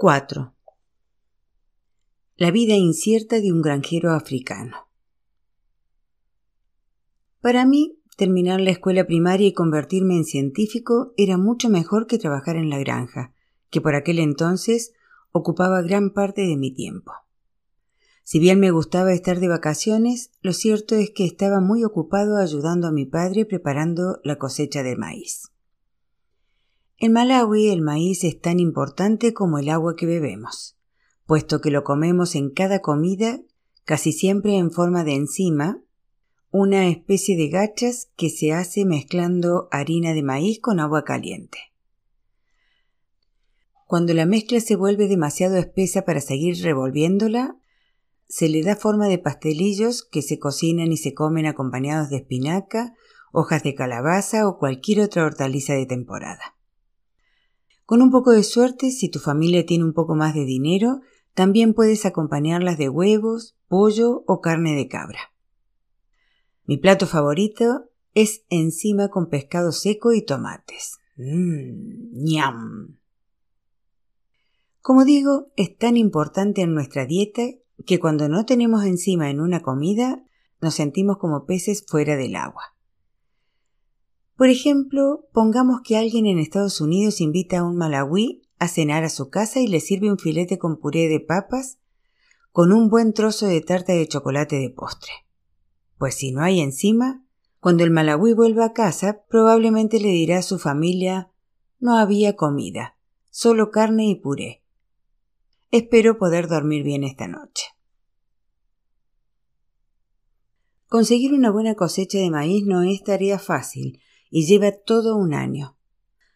4. La vida incierta de un granjero africano. Para mí, terminar la escuela primaria y convertirme en científico era mucho mejor que trabajar en la granja, que por aquel entonces ocupaba gran parte de mi tiempo. Si bien me gustaba estar de vacaciones, lo cierto es que estaba muy ocupado ayudando a mi padre preparando la cosecha de maíz. En Malawi el maíz es tan importante como el agua que bebemos, puesto que lo comemos en cada comida, casi siempre en forma de enzima, una especie de gachas que se hace mezclando harina de maíz con agua caliente. Cuando la mezcla se vuelve demasiado espesa para seguir revolviéndola, se le da forma de pastelillos que se cocinan y se comen acompañados de espinaca, hojas de calabaza o cualquier otra hortaliza de temporada. Con un poco de suerte, si tu familia tiene un poco más de dinero, también puedes acompañarlas de huevos, pollo o carne de cabra. Mi plato favorito es encima con pescado seco y tomates. Mmm, ñam. Como digo, es tan importante en nuestra dieta que cuando no tenemos encima en una comida nos sentimos como peces fuera del agua. Por ejemplo, pongamos que alguien en Estados Unidos invita a un malawí a cenar a su casa y le sirve un filete con puré de papas con un buen trozo de tarta de chocolate de postre. Pues si no hay encima, cuando el malawí vuelva a casa, probablemente le dirá a su familia no había comida, solo carne y puré. Espero poder dormir bien esta noche. Conseguir una buena cosecha de maíz no es tarea fácil, y lleva todo un año.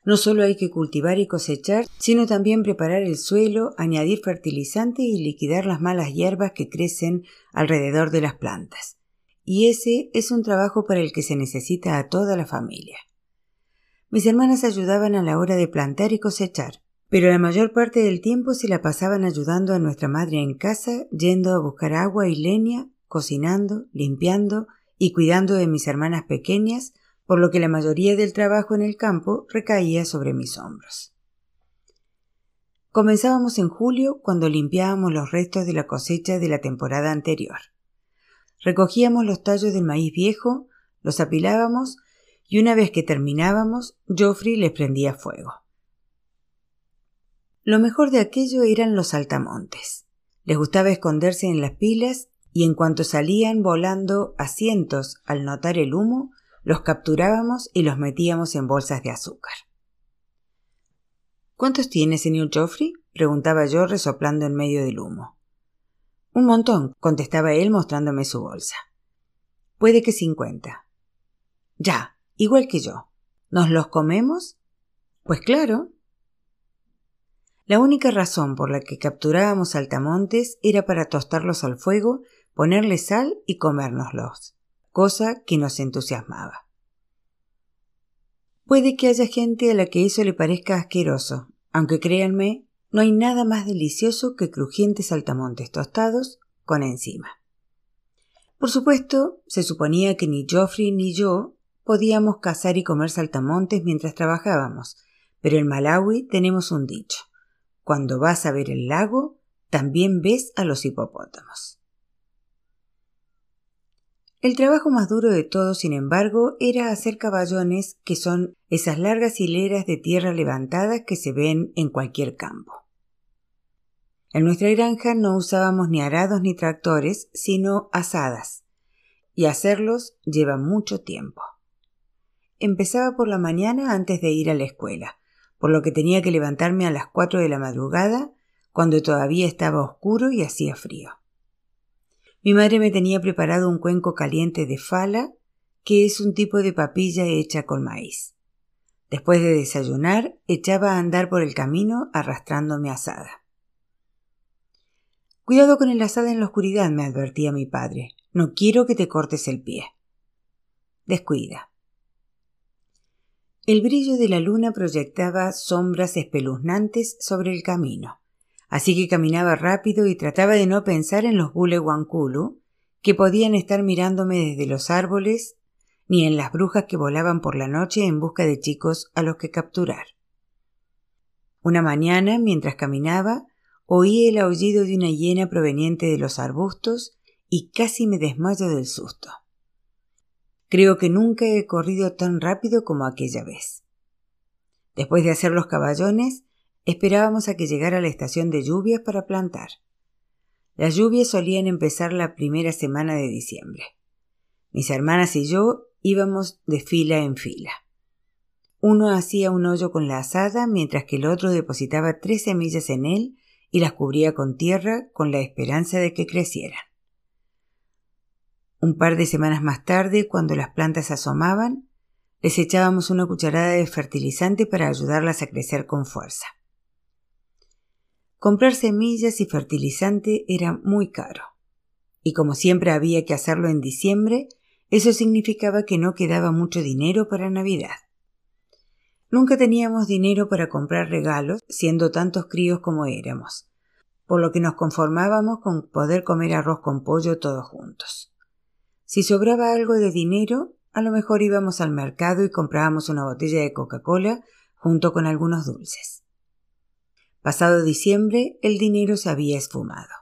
No solo hay que cultivar y cosechar, sino también preparar el suelo, añadir fertilizante y liquidar las malas hierbas que crecen alrededor de las plantas. Y ese es un trabajo para el que se necesita a toda la familia. Mis hermanas ayudaban a la hora de plantar y cosechar, pero la mayor parte del tiempo se la pasaban ayudando a nuestra madre en casa, yendo a buscar agua y leña, cocinando, limpiando y cuidando de mis hermanas pequeñas por lo que la mayoría del trabajo en el campo recaía sobre mis hombros. Comenzábamos en julio cuando limpiábamos los restos de la cosecha de la temporada anterior. Recogíamos los tallos del maíz viejo, los apilábamos y una vez que terminábamos, Geoffrey les prendía fuego. Lo mejor de aquello eran los saltamontes. Les gustaba esconderse en las pilas y en cuanto salían volando a cientos al notar el humo, los capturábamos y los metíamos en bolsas de azúcar. ¿Cuántos tiene, señor Geoffrey? preguntaba yo resoplando en medio del humo. Un montón, contestaba él mostrándome su bolsa. Puede que cincuenta. Ya, igual que yo. ¿Nos los comemos? Pues claro. La única razón por la que capturábamos saltamontes era para tostarlos al fuego, ponerle sal y comérnoslos cosa que nos entusiasmaba. Puede que haya gente a la que eso le parezca asqueroso, aunque créanme, no hay nada más delicioso que crujientes saltamontes tostados con encima. Por supuesto, se suponía que ni Geoffrey ni yo podíamos cazar y comer saltamontes mientras trabajábamos, pero en Malawi tenemos un dicho. Cuando vas a ver el lago, también ves a los hipopótamos. El trabajo más duro de todo, sin embargo, era hacer caballones, que son esas largas hileras de tierra levantadas que se ven en cualquier campo. En nuestra granja no usábamos ni arados ni tractores, sino asadas, y hacerlos lleva mucho tiempo. Empezaba por la mañana antes de ir a la escuela, por lo que tenía que levantarme a las cuatro de la madrugada, cuando todavía estaba oscuro y hacía frío. Mi madre me tenía preparado un cuenco caliente de fala, que es un tipo de papilla hecha con maíz. Después de desayunar, echaba a andar por el camino arrastrando mi asada. Cuidado con el asada en la oscuridad, me advertía mi padre. No quiero que te cortes el pie. Descuida. El brillo de la luna proyectaba sombras espeluznantes sobre el camino así que caminaba rápido y trataba de no pensar en los guleguanculu, que podían estar mirándome desde los árboles, ni en las brujas que volaban por la noche en busca de chicos a los que capturar. Una mañana, mientras caminaba, oí el aullido de una hiena proveniente de los arbustos y casi me desmayo del susto. Creo que nunca he corrido tan rápido como aquella vez. Después de hacer los caballones, esperábamos a que llegara la estación de lluvias para plantar. Las lluvias solían empezar la primera semana de diciembre. Mis hermanas y yo íbamos de fila en fila. Uno hacía un hoyo con la asada mientras que el otro depositaba tres semillas en él y las cubría con tierra con la esperanza de que crecieran. Un par de semanas más tarde, cuando las plantas asomaban, les echábamos una cucharada de fertilizante para ayudarlas a crecer con fuerza. Comprar semillas y fertilizante era muy caro, y como siempre había que hacerlo en diciembre, eso significaba que no quedaba mucho dinero para Navidad. Nunca teníamos dinero para comprar regalos, siendo tantos críos como éramos, por lo que nos conformábamos con poder comer arroz con pollo todos juntos. Si sobraba algo de dinero, a lo mejor íbamos al mercado y comprábamos una botella de Coca-Cola junto con algunos dulces. Pasado diciembre, el dinero se había esfumado.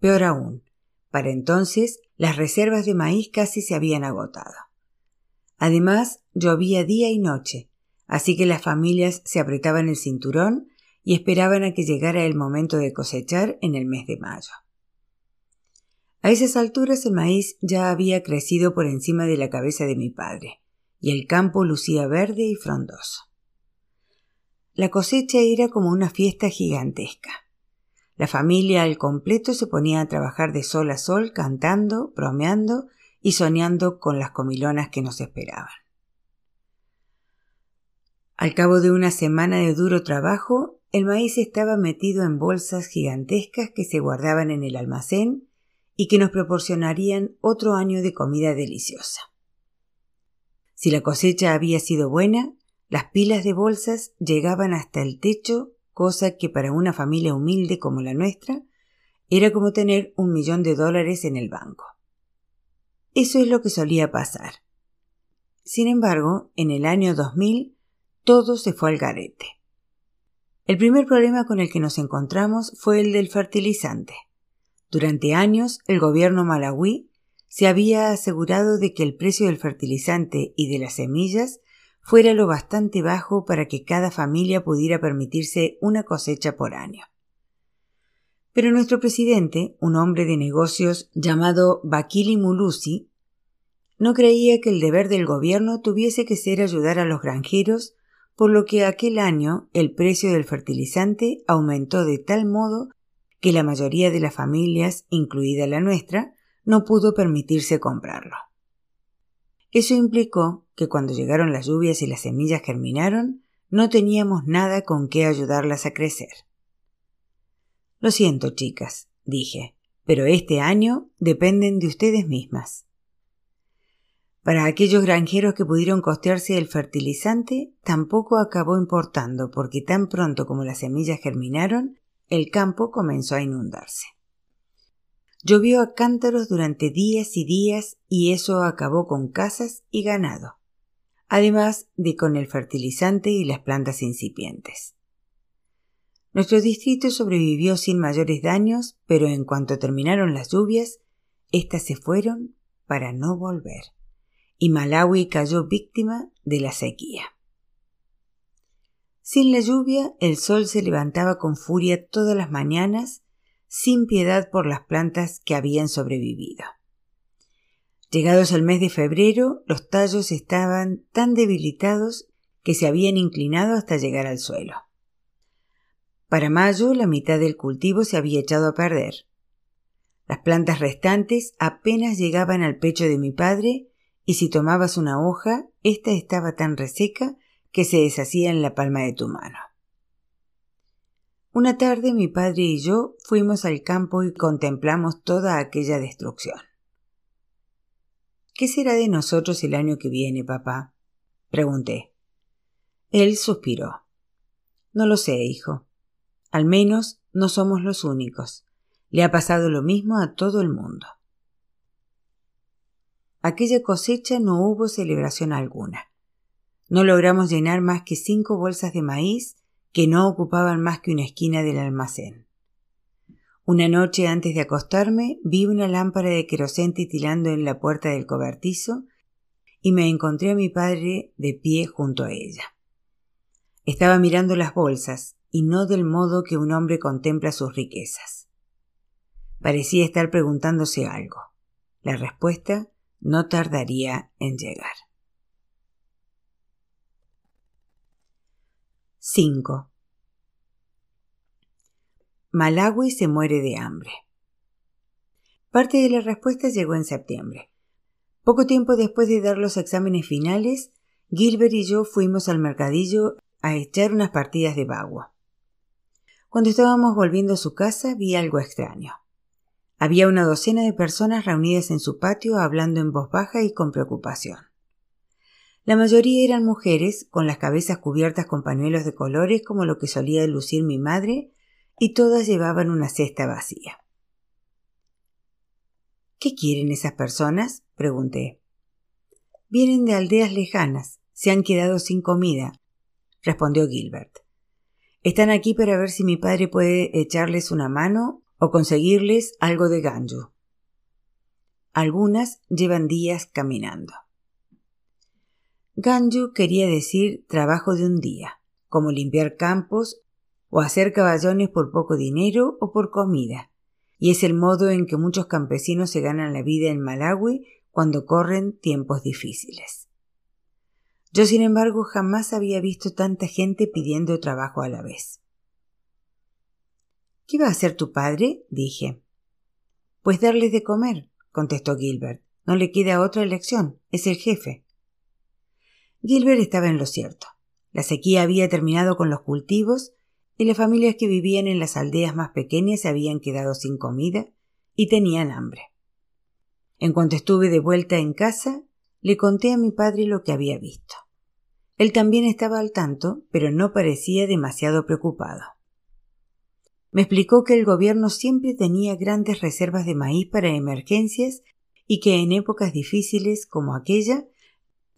Peor aún, para entonces las reservas de maíz casi se habían agotado. Además, llovía día y noche, así que las familias se apretaban el cinturón y esperaban a que llegara el momento de cosechar en el mes de mayo. A esas alturas el maíz ya había crecido por encima de la cabeza de mi padre, y el campo lucía verde y frondoso. La cosecha era como una fiesta gigantesca. La familia al completo se ponía a trabajar de sol a sol, cantando, bromeando y soñando con las comilonas que nos esperaban. Al cabo de una semana de duro trabajo, el maíz estaba metido en bolsas gigantescas que se guardaban en el almacén y que nos proporcionarían otro año de comida deliciosa. Si la cosecha había sido buena, las pilas de bolsas llegaban hasta el techo, cosa que para una familia humilde como la nuestra era como tener un millón de dólares en el banco. Eso es lo que solía pasar. Sin embargo, en el año 2000 todo se fue al garete. El primer problema con el que nos encontramos fue el del fertilizante. Durante años, el gobierno malawí se había asegurado de que el precio del fertilizante y de las semillas fuera lo bastante bajo para que cada familia pudiera permitirse una cosecha por año. Pero nuestro presidente, un hombre de negocios llamado Bakili Mulusi, no creía que el deber del gobierno tuviese que ser ayudar a los granjeros, por lo que aquel año el precio del fertilizante aumentó de tal modo que la mayoría de las familias, incluida la nuestra, no pudo permitirse comprarlo. Eso implicó que cuando llegaron las lluvias y las semillas germinaron, no teníamos nada con qué ayudarlas a crecer. Lo siento, chicas, dije, pero este año dependen de ustedes mismas. Para aquellos granjeros que pudieron costearse el fertilizante, tampoco acabó importando, porque tan pronto como las semillas germinaron, el campo comenzó a inundarse. Llovió a cántaros durante días y días y eso acabó con casas y ganado, además de con el fertilizante y las plantas incipientes. Nuestro distrito sobrevivió sin mayores daños, pero en cuanto terminaron las lluvias, éstas se fueron para no volver, y Malawi cayó víctima de la sequía. Sin la lluvia, el sol se levantaba con furia todas las mañanas, sin piedad por las plantas que habían sobrevivido. Llegados al mes de febrero, los tallos estaban tan debilitados que se habían inclinado hasta llegar al suelo. Para mayo, la mitad del cultivo se había echado a perder. Las plantas restantes apenas llegaban al pecho de mi padre, y si tomabas una hoja, ésta estaba tan reseca que se deshacía en la palma de tu mano. Una tarde mi padre y yo fuimos al campo y contemplamos toda aquella destrucción. ¿Qué será de nosotros el año que viene, papá? pregunté. Él suspiró. No lo sé, hijo. Al menos no somos los únicos. Le ha pasado lo mismo a todo el mundo. Aquella cosecha no hubo celebración alguna. No logramos llenar más que cinco bolsas de maíz que no ocupaban más que una esquina del almacén. Una noche antes de acostarme vi una lámpara de querosén titilando en la puerta del cobertizo y me encontré a mi padre de pie junto a ella. Estaba mirando las bolsas y no del modo que un hombre contempla sus riquezas. Parecía estar preguntándose algo. La respuesta no tardaría en llegar. 5. Malawi se muere de hambre. Parte de la respuesta llegó en septiembre. Poco tiempo después de dar los exámenes finales, Gilbert y yo fuimos al mercadillo a echar unas partidas de bagua. Cuando estábamos volviendo a su casa vi algo extraño. Había una docena de personas reunidas en su patio hablando en voz baja y con preocupación. La mayoría eran mujeres, con las cabezas cubiertas con pañuelos de colores como lo que solía lucir mi madre, y todas llevaban una cesta vacía. ¿Qué quieren esas personas? pregunté. Vienen de aldeas lejanas, se han quedado sin comida, respondió Gilbert. Están aquí para ver si mi padre puede echarles una mano o conseguirles algo de ganjo. Algunas llevan días caminando. Ganju quería decir trabajo de un día, como limpiar campos o hacer caballones por poco dinero o por comida, y es el modo en que muchos campesinos se ganan la vida en Malawi cuando corren tiempos difíciles. Yo, sin embargo, jamás había visto tanta gente pidiendo trabajo a la vez. ¿Qué va a hacer tu padre? dije. Pues darles de comer, contestó Gilbert. No le queda otra elección. Es el jefe. Gilbert estaba en lo cierto. La sequía había terminado con los cultivos y las familias que vivían en las aldeas más pequeñas se habían quedado sin comida y tenían hambre. En cuanto estuve de vuelta en casa, le conté a mi padre lo que había visto. Él también estaba al tanto, pero no parecía demasiado preocupado. Me explicó que el gobierno siempre tenía grandes reservas de maíz para emergencias y que en épocas difíciles como aquella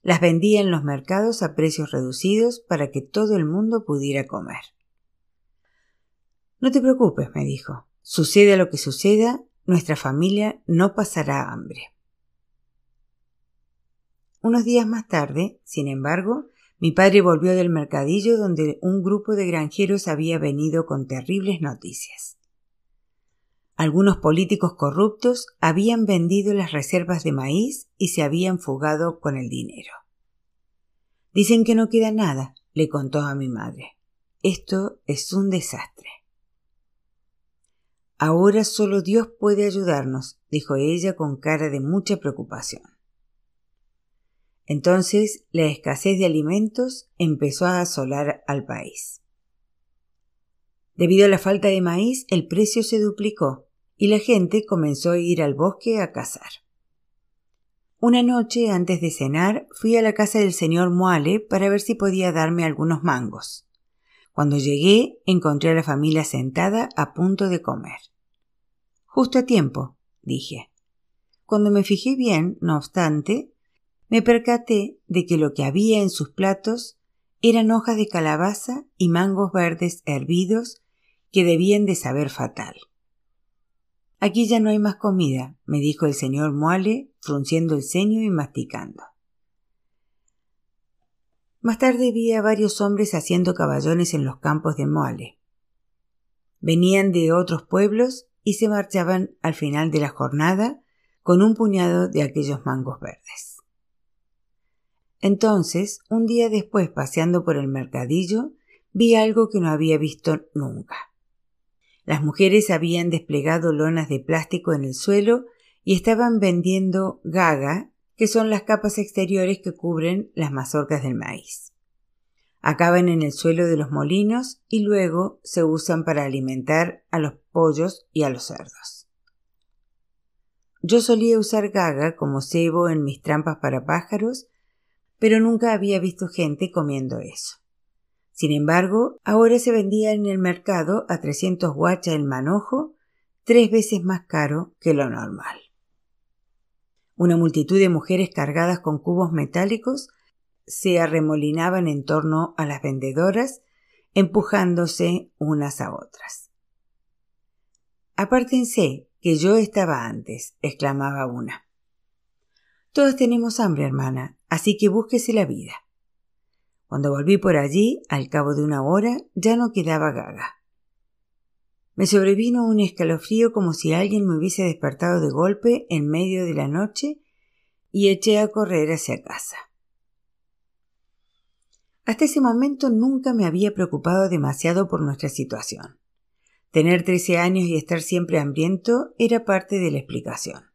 las vendía en los mercados a precios reducidos para que todo el mundo pudiera comer. No te preocupes, me dijo. Suceda lo que suceda, nuestra familia no pasará hambre. Unos días más tarde, sin embargo, mi padre volvió del mercadillo donde un grupo de granjeros había venido con terribles noticias. Algunos políticos corruptos habían vendido las reservas de maíz y se habían fugado con el dinero. Dicen que no queda nada, le contó a mi madre. Esto es un desastre. Ahora solo Dios puede ayudarnos, dijo ella con cara de mucha preocupación. Entonces la escasez de alimentos empezó a asolar al país. Debido a la falta de maíz, el precio se duplicó y la gente comenzó a ir al bosque a cazar. Una noche antes de cenar fui a la casa del señor Moale para ver si podía darme algunos mangos. Cuando llegué encontré a la familia sentada a punto de comer. Justo a tiempo, dije. Cuando me fijé bien, no obstante, me percaté de que lo que había en sus platos eran hojas de calabaza y mangos verdes hervidos que debían de saber fatal. Aquí ya no hay más comida, me dijo el señor Moale, frunciendo el ceño y masticando. Más tarde vi a varios hombres haciendo caballones en los campos de Moale. Venían de otros pueblos y se marchaban al final de la jornada con un puñado de aquellos mangos verdes. Entonces, un día después, paseando por el mercadillo, vi algo que no había visto nunca. Las mujeres habían desplegado lonas de plástico en el suelo y estaban vendiendo gaga, que son las capas exteriores que cubren las mazorcas del maíz acaban en el suelo de los molinos y luego se usan para alimentar a los pollos y a los cerdos. Yo solía usar gaga como cebo en mis trampas para pájaros, pero nunca había visto gente comiendo eso. Sin embargo, ahora se vendía en el mercado a 300 guachas el manojo, tres veces más caro que lo normal. Una multitud de mujeres cargadas con cubos metálicos se arremolinaban en torno a las vendedoras, empujándose unas a otras. Apártense, que yo estaba antes, exclamaba una. Todos tenemos hambre, hermana, así que búsquese la vida. Cuando volví por allí, al cabo de una hora, ya no quedaba gaga. Me sobrevino un escalofrío como si alguien me hubiese despertado de golpe en medio de la noche y eché a correr hacia casa. Hasta ese momento nunca me había preocupado demasiado por nuestra situación. Tener trece años y estar siempre hambriento era parte de la explicación.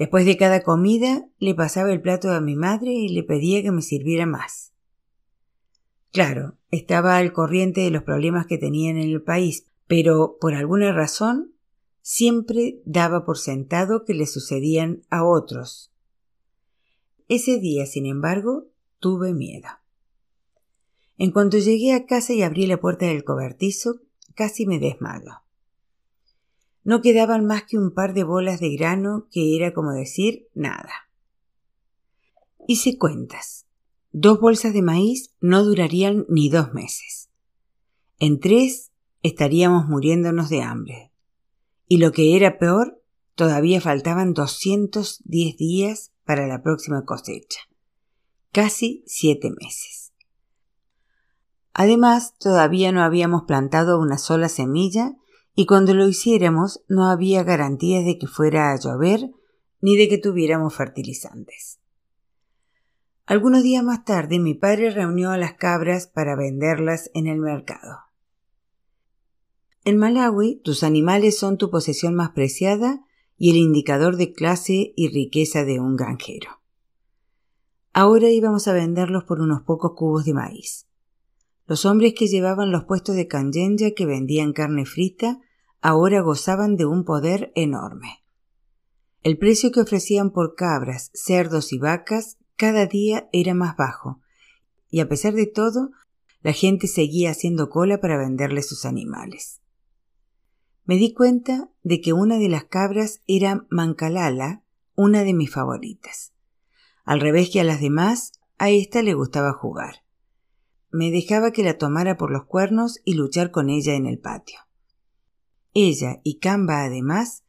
Después de cada comida le pasaba el plato a mi madre y le pedía que me sirviera más. Claro, estaba al corriente de los problemas que tenían en el país, pero por alguna razón siempre daba por sentado que le sucedían a otros. Ese día, sin embargo, tuve miedo. En cuanto llegué a casa y abrí la puerta del cobertizo, casi me desmayo. No quedaban más que un par de bolas de grano que era como decir nada. Hice cuentas. Dos bolsas de maíz no durarían ni dos meses. En tres estaríamos muriéndonos de hambre. Y lo que era peor, todavía faltaban 210 días para la próxima cosecha. Casi siete meses. Además, todavía no habíamos plantado una sola semilla y cuando lo hiciéramos no había garantías de que fuera a llover ni de que tuviéramos fertilizantes. Algunos días más tarde mi padre reunió a las cabras para venderlas en el mercado. En Malawi, tus animales son tu posesión más preciada y el indicador de clase y riqueza de un granjero. Ahora íbamos a venderlos por unos pocos cubos de maíz. Los hombres que llevaban los puestos de Kanyenya que vendían carne frita ahora gozaban de un poder enorme. El precio que ofrecían por cabras, cerdos y vacas cada día era más bajo, y a pesar de todo, la gente seguía haciendo cola para venderle sus animales me di cuenta de que una de las cabras era Mancalala, una de mis favoritas. Al revés que a las demás, a esta le gustaba jugar. Me dejaba que la tomara por los cuernos y luchar con ella en el patio. Ella y Camba, además,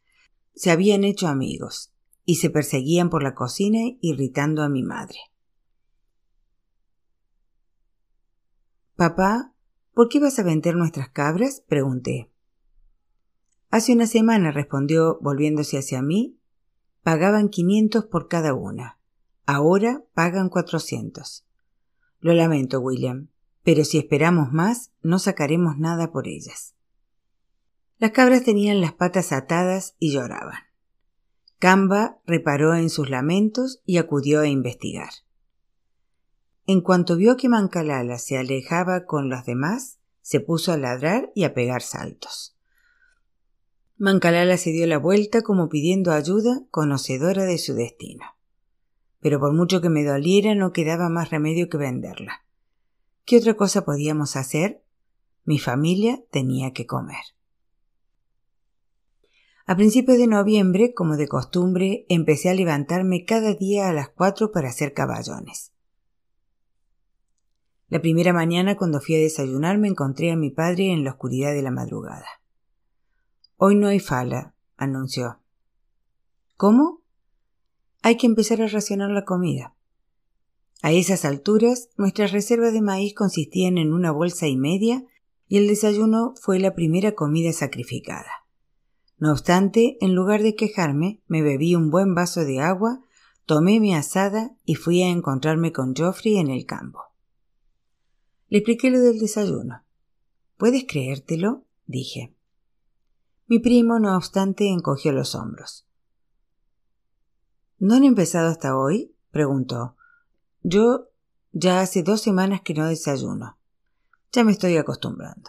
se habían hecho amigos y se perseguían por la cocina irritando a mi madre. Papá, ¿por qué vas a vender nuestras cabras? pregunté. Hace una semana, respondió volviéndose hacia mí, pagaban quinientos por cada una. Ahora pagan cuatrocientos. Lo lamento, William, pero si esperamos más, no sacaremos nada por ellas. Las cabras tenían las patas atadas y lloraban. Camba reparó en sus lamentos y acudió a investigar. En cuanto vio que Mancalala se alejaba con los demás, se puso a ladrar y a pegar saltos. Mancalala se dio la vuelta como pidiendo ayuda, conocedora de su destino. Pero por mucho que me doliera, no quedaba más remedio que venderla. ¿Qué otra cosa podíamos hacer? Mi familia tenía que comer. A principios de noviembre, como de costumbre, empecé a levantarme cada día a las cuatro para hacer caballones. La primera mañana, cuando fui a desayunar, me encontré a mi padre en la oscuridad de la madrugada. Hoy no hay fala, anunció. ¿Cómo? Hay que empezar a racionar la comida. A esas alturas, nuestras reservas de maíz consistían en una bolsa y media y el desayuno fue la primera comida sacrificada. No obstante, en lugar de quejarme, me bebí un buen vaso de agua, tomé mi asada y fui a encontrarme con Geoffrey en el campo. Le expliqué lo del desayuno. ¿Puedes creértelo? dije. Mi primo, no obstante, encogió los hombros. ¿No han empezado hasta hoy? preguntó. Yo ya hace dos semanas que no desayuno. Ya me estoy acostumbrando.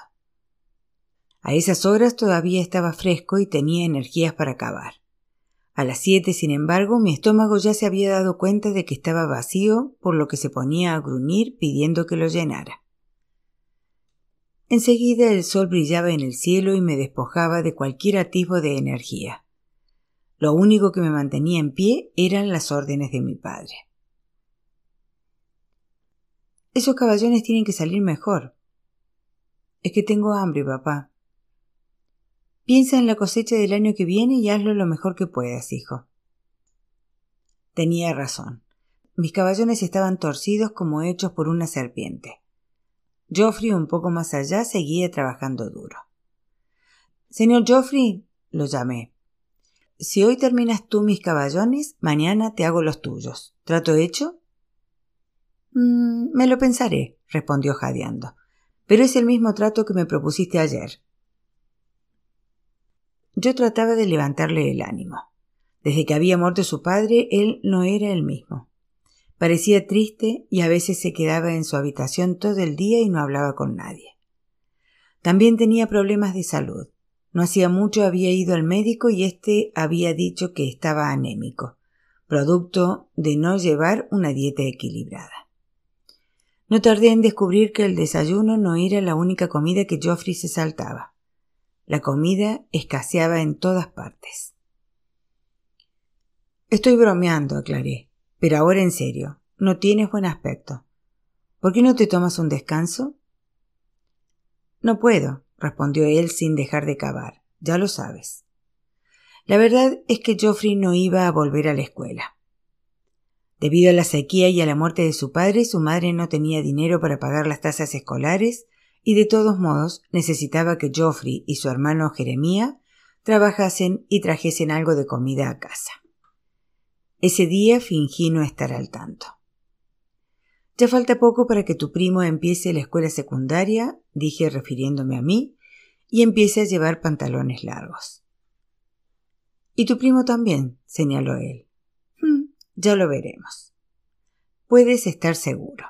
A esas horas todavía estaba fresco y tenía energías para acabar. A las siete, sin embargo, mi estómago ya se había dado cuenta de que estaba vacío, por lo que se ponía a gruñir pidiendo que lo llenara. Enseguida el sol brillaba en el cielo y me despojaba de cualquier atisbo de energía. Lo único que me mantenía en pie eran las órdenes de mi padre. Esos caballones tienen que salir mejor. Es que tengo hambre, papá. Piensa en la cosecha del año que viene y hazlo lo mejor que puedas, hijo. Tenía razón. Mis caballones estaban torcidos como hechos por una serpiente. Geoffrey, un poco más allá, seguía trabajando duro. Señor Geoffrey, lo llamé. Si hoy terminas tú mis caballones, mañana te hago los tuyos. ¿Trato hecho? Mm, me lo pensaré, respondió jadeando. Pero es el mismo trato que me propusiste ayer. Yo trataba de levantarle el ánimo. Desde que había muerto su padre, él no era el mismo. Parecía triste y a veces se quedaba en su habitación todo el día y no hablaba con nadie. También tenía problemas de salud. No hacía mucho había ido al médico y éste había dicho que estaba anémico, producto de no llevar una dieta equilibrada. No tardé en descubrir que el desayuno no era la única comida que Geoffrey se saltaba. La comida escaseaba en todas partes. Estoy bromeando, aclaré, pero ahora en serio, no tienes buen aspecto. ¿Por qué no te tomas un descanso? No puedo, respondió él sin dejar de cavar. Ya lo sabes. La verdad es que Geoffrey no iba a volver a la escuela. Debido a la sequía y a la muerte de su padre, su madre no tenía dinero para pagar las tasas escolares y de todos modos necesitaba que Geoffrey y su hermano Jeremía trabajasen y trajesen algo de comida a casa. Ese día fingí no estar al tanto. Ya falta poco para que tu primo empiece la escuela secundaria, dije refiriéndome a mí, y empiece a llevar pantalones largos. Y tu primo también, señaló él. Hmm, ya lo veremos. Puedes estar seguro.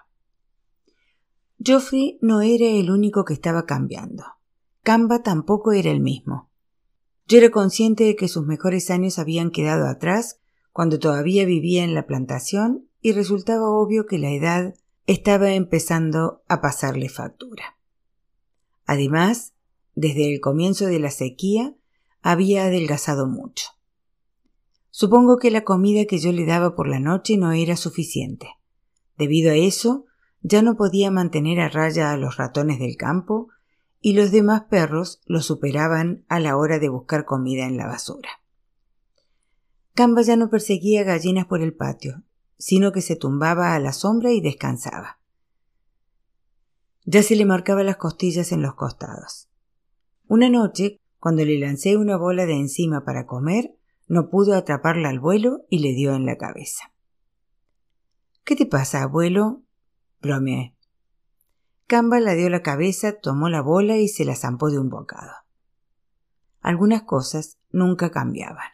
Geoffrey no era el único que estaba cambiando. Camba tampoco era el mismo. Yo era consciente de que sus mejores años habían quedado atrás cuando todavía vivía en la plantación y resultaba obvio que la edad estaba empezando a pasarle factura. Además, desde el comienzo de la sequía había adelgazado mucho. Supongo que la comida que yo le daba por la noche no era suficiente. Debido a eso, ya no podía mantener a raya a los ratones del campo y los demás perros lo superaban a la hora de buscar comida en la basura. Camba ya no perseguía gallinas por el patio, sino que se tumbaba a la sombra y descansaba. Ya se le marcaba las costillas en los costados. Una noche, cuando le lancé una bola de encima para comer, no pudo atraparla al vuelo y le dio en la cabeza. ¿Qué te pasa, abuelo? Bromeé. Camba la dio la cabeza, tomó la bola y se la zampó de un bocado. Algunas cosas nunca cambiaban.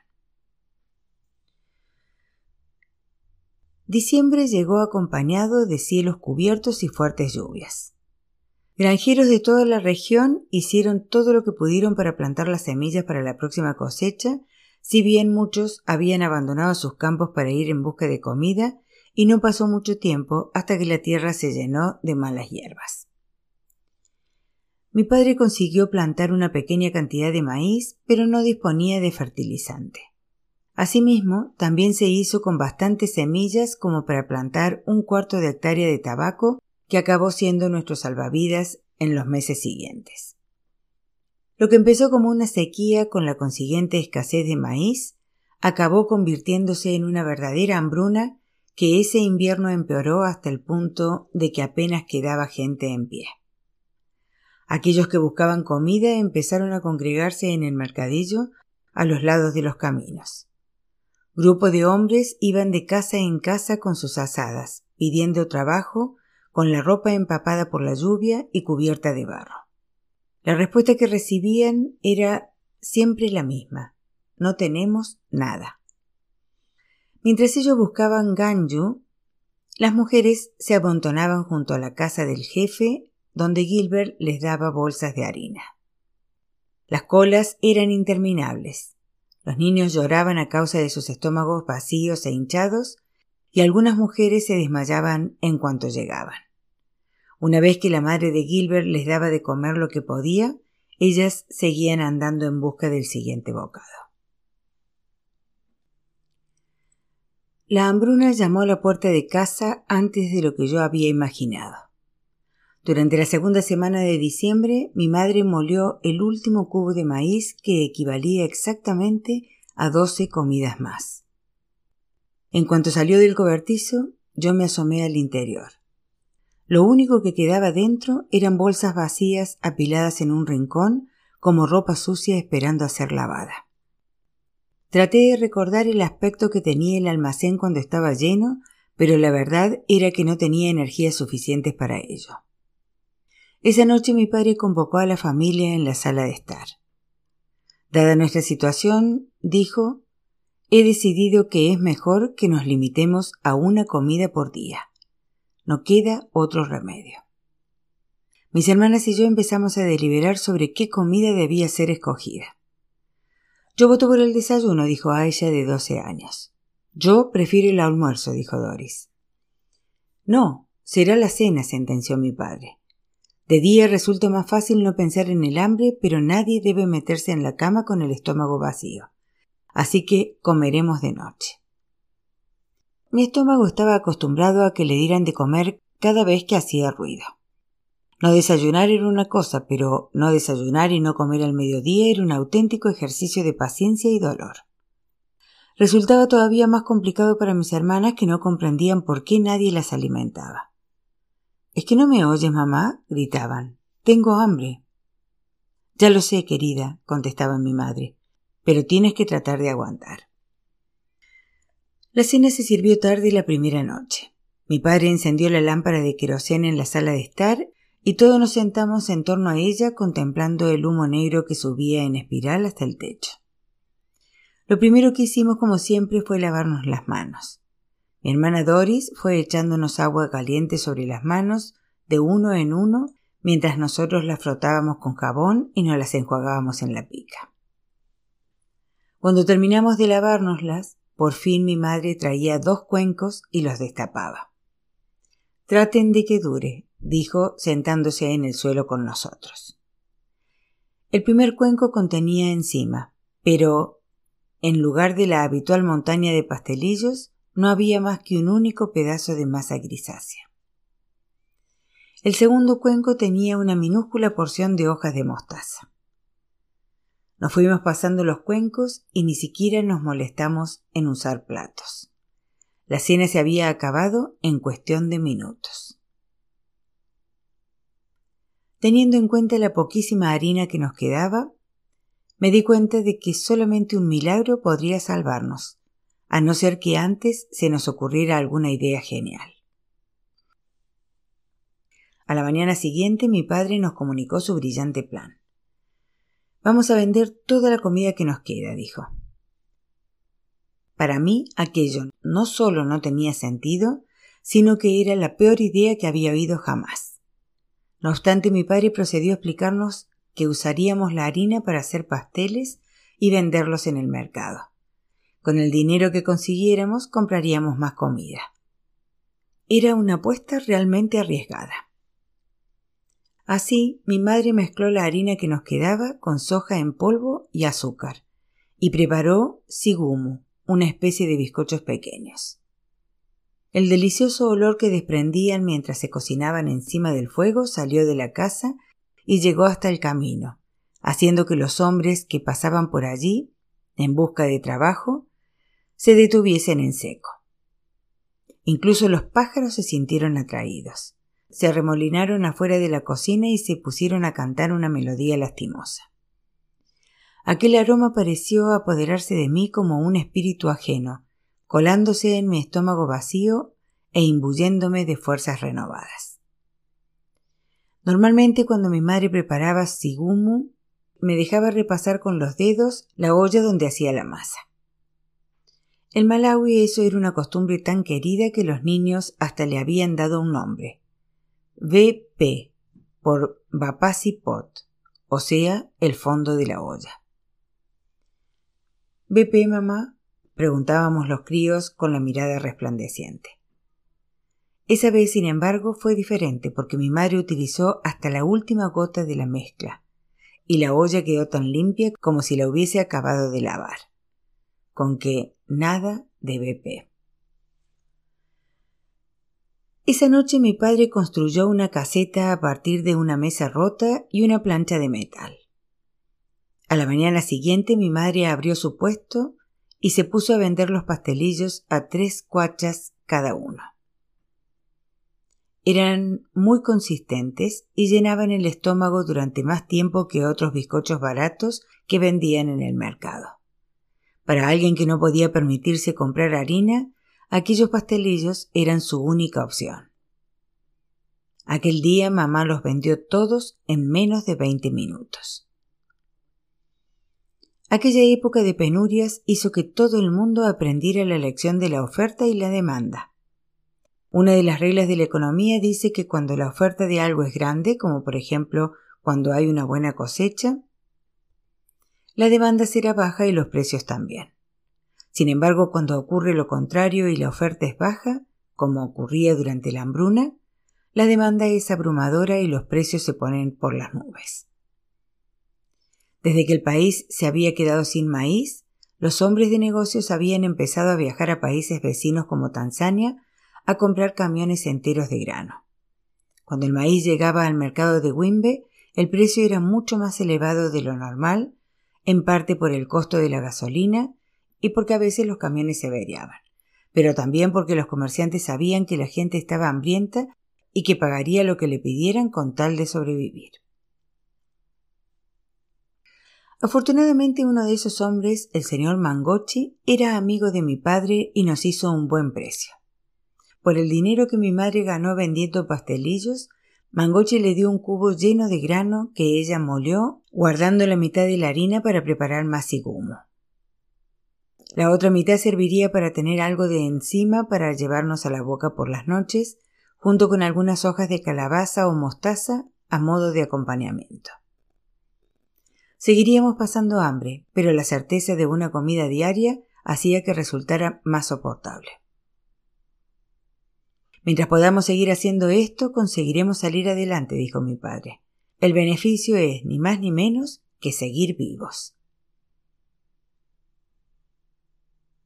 Diciembre llegó acompañado de cielos cubiertos y fuertes lluvias. Granjeros de toda la región hicieron todo lo que pudieron para plantar las semillas para la próxima cosecha, si bien muchos habían abandonado sus campos para ir en busca de comida, y no pasó mucho tiempo hasta que la tierra se llenó de malas hierbas. Mi padre consiguió plantar una pequeña cantidad de maíz, pero no disponía de fertilizante. Asimismo, también se hizo con bastantes semillas como para plantar un cuarto de hectárea de tabaco que acabó siendo nuestro salvavidas en los meses siguientes. Lo que empezó como una sequía con la consiguiente escasez de maíz, acabó convirtiéndose en una verdadera hambruna que ese invierno empeoró hasta el punto de que apenas quedaba gente en pie. Aquellos que buscaban comida empezaron a congregarse en el mercadillo a los lados de los caminos. Grupo de hombres iban de casa en casa con sus asadas, pidiendo trabajo con la ropa empapada por la lluvia y cubierta de barro. La respuesta que recibían era siempre la misma. No tenemos nada. Mientras ellos buscaban Ganju, las mujeres se amontonaban junto a la casa del jefe, donde Gilbert les daba bolsas de harina. Las colas eran interminables. Los niños lloraban a causa de sus estómagos vacíos e hinchados, y algunas mujeres se desmayaban en cuanto llegaban. Una vez que la madre de Gilbert les daba de comer lo que podía, ellas seguían andando en busca del siguiente bocado. La hambruna llamó a la puerta de casa antes de lo que yo había imaginado. Durante la segunda semana de diciembre, mi madre molió el último cubo de maíz que equivalía exactamente a doce comidas más. En cuanto salió del cobertizo, yo me asomé al interior. Lo único que quedaba dentro eran bolsas vacías apiladas en un rincón como ropa sucia esperando a ser lavada. Traté de recordar el aspecto que tenía el almacén cuando estaba lleno, pero la verdad era que no tenía energías suficientes para ello. Esa noche mi padre convocó a la familia en la sala de estar. Dada nuestra situación, dijo, he decidido que es mejor que nos limitemos a una comida por día. No queda otro remedio. Mis hermanas y yo empezamos a deliberar sobre qué comida debía ser escogida. Yo voto por el desayuno, dijo Aisha de doce años. Yo prefiero el almuerzo, dijo Doris. No, será la cena, sentenció mi padre. De día resulta más fácil no pensar en el hambre, pero nadie debe meterse en la cama con el estómago vacío. Así que comeremos de noche. Mi estómago estaba acostumbrado a que le dieran de comer cada vez que hacía ruido. No desayunar era una cosa, pero no desayunar y no comer al mediodía era un auténtico ejercicio de paciencia y dolor. Resultaba todavía más complicado para mis hermanas que no comprendían por qué nadie las alimentaba. ¿Es que no me oyes, mamá? gritaban. Tengo hambre. Ya lo sé, querida, contestaba mi madre, pero tienes que tratar de aguantar. La cena se sirvió tarde la primera noche. Mi padre encendió la lámpara de queroseno en la sala de estar y todos nos sentamos en torno a ella contemplando el humo negro que subía en espiral hasta el techo. Lo primero que hicimos, como siempre, fue lavarnos las manos. Mi hermana Doris fue echándonos agua caliente sobre las manos de uno en uno mientras nosotros las frotábamos con jabón y nos las enjuagábamos en la pica. Cuando terminamos de lavárnoslas, por fin mi madre traía dos cuencos y los destapaba. Traten de que dure, dijo sentándose en el suelo con nosotros. El primer cuenco contenía encima, pero en lugar de la habitual montaña de pastelillos, no había más que un único pedazo de masa grisácea. El segundo cuenco tenía una minúscula porción de hojas de mostaza. Nos fuimos pasando los cuencos y ni siquiera nos molestamos en usar platos. La cena se había acabado en cuestión de minutos. Teniendo en cuenta la poquísima harina que nos quedaba, me di cuenta de que solamente un milagro podría salvarnos, a no ser que antes se nos ocurriera alguna idea genial. A la mañana siguiente mi padre nos comunicó su brillante plan. Vamos a vender toda la comida que nos queda, dijo. Para mí aquello no solo no tenía sentido, sino que era la peor idea que había oído jamás. No obstante, mi padre procedió a explicarnos que usaríamos la harina para hacer pasteles y venderlos en el mercado. Con el dinero que consiguiéramos compraríamos más comida. Era una apuesta realmente arriesgada. Así, mi madre mezcló la harina que nos quedaba con soja en polvo y azúcar, y preparó sigumu, una especie de bizcochos pequeños. El delicioso olor que desprendían mientras se cocinaban encima del fuego salió de la casa y llegó hasta el camino, haciendo que los hombres que pasaban por allí, en busca de trabajo, se detuviesen en seco. Incluso los pájaros se sintieron atraídos. Se arremolinaron afuera de la cocina y se pusieron a cantar una melodía lastimosa. Aquel aroma pareció apoderarse de mí como un espíritu ajeno, colándose en mi estómago vacío e imbuyéndome de fuerzas renovadas. Normalmente cuando mi madre preparaba sigumu, me dejaba repasar con los dedos la olla donde hacía la masa. En Malawi eso era una costumbre tan querida que los niños hasta le habían dado un nombre. VP por Bapasi Pot, o sea, el fondo de la olla. ¿BP, mamá? Preguntábamos los críos con la mirada resplandeciente. Esa vez, sin embargo, fue diferente porque mi madre utilizó hasta la última gota de la mezcla, y la olla quedó tan limpia como si la hubiese acabado de lavar. Con que nada de BP. Esa noche mi padre construyó una caseta a partir de una mesa rota y una plancha de metal. A la mañana siguiente mi madre abrió su puesto y se puso a vender los pastelillos a tres cuachas cada uno. Eran muy consistentes y llenaban el estómago durante más tiempo que otros bizcochos baratos que vendían en el mercado. Para alguien que no podía permitirse comprar harina, aquellos pastelillos eran su única opción. Aquel día mamá los vendió todos en menos de veinte minutos. Aquella época de penurias hizo que todo el mundo aprendiera la lección de la oferta y la demanda. Una de las reglas de la economía dice que cuando la oferta de algo es grande, como por ejemplo cuando hay una buena cosecha, la demanda será baja y los precios también. Sin embargo, cuando ocurre lo contrario y la oferta es baja, como ocurría durante la hambruna, la demanda es abrumadora y los precios se ponen por las nubes. Desde que el país se había quedado sin maíz, los hombres de negocios habían empezado a viajar a países vecinos como Tanzania a comprar camiones enteros de grano. Cuando el maíz llegaba al mercado de Wimbe, el precio era mucho más elevado de lo normal, en parte por el costo de la gasolina y porque a veces los camiones se averiaban, pero también porque los comerciantes sabían que la gente estaba hambrienta y que pagaría lo que le pidieran con tal de sobrevivir. Afortunadamente uno de esos hombres, el señor Mangochi, era amigo de mi padre y nos hizo un buen precio. Por el dinero que mi madre ganó vendiendo pastelillos, Mangochi le dio un cubo lleno de grano que ella molió, guardando la mitad de la harina para preparar más gumo. La otra mitad serviría para tener algo de encima para llevarnos a la boca por las noches, junto con algunas hojas de calabaza o mostaza a modo de acompañamiento. Seguiríamos pasando hambre, pero la certeza de una comida diaria hacía que resultara más soportable. Mientras podamos seguir haciendo esto, conseguiremos salir adelante, dijo mi padre. El beneficio es ni más ni menos que seguir vivos.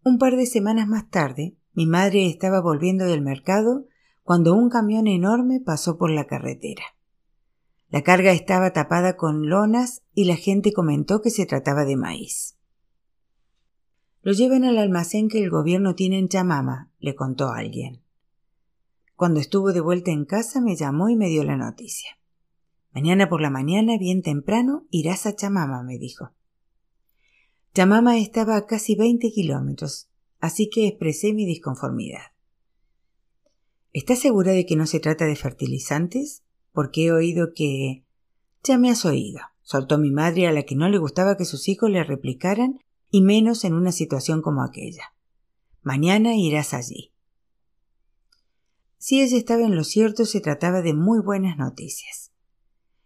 Un par de semanas más tarde, mi madre estaba volviendo del mercado cuando un camión enorme pasó por la carretera. La carga estaba tapada con lonas y la gente comentó que se trataba de maíz. Lo llevan al almacén que el gobierno tiene en Chamama, le contó alguien. Cuando estuvo de vuelta en casa me llamó y me dio la noticia. Mañana por la mañana, bien temprano, irás a Chamama, me dijo. Chamama estaba a casi veinte kilómetros, así que expresé mi disconformidad. ¿Estás segura de que no se trata de fertilizantes? Porque he oído que... Ya me has oído, soltó mi madre a la que no le gustaba que sus hijos le replicaran y menos en una situación como aquella. Mañana irás allí. Si ella estaba en lo cierto, se trataba de muy buenas noticias.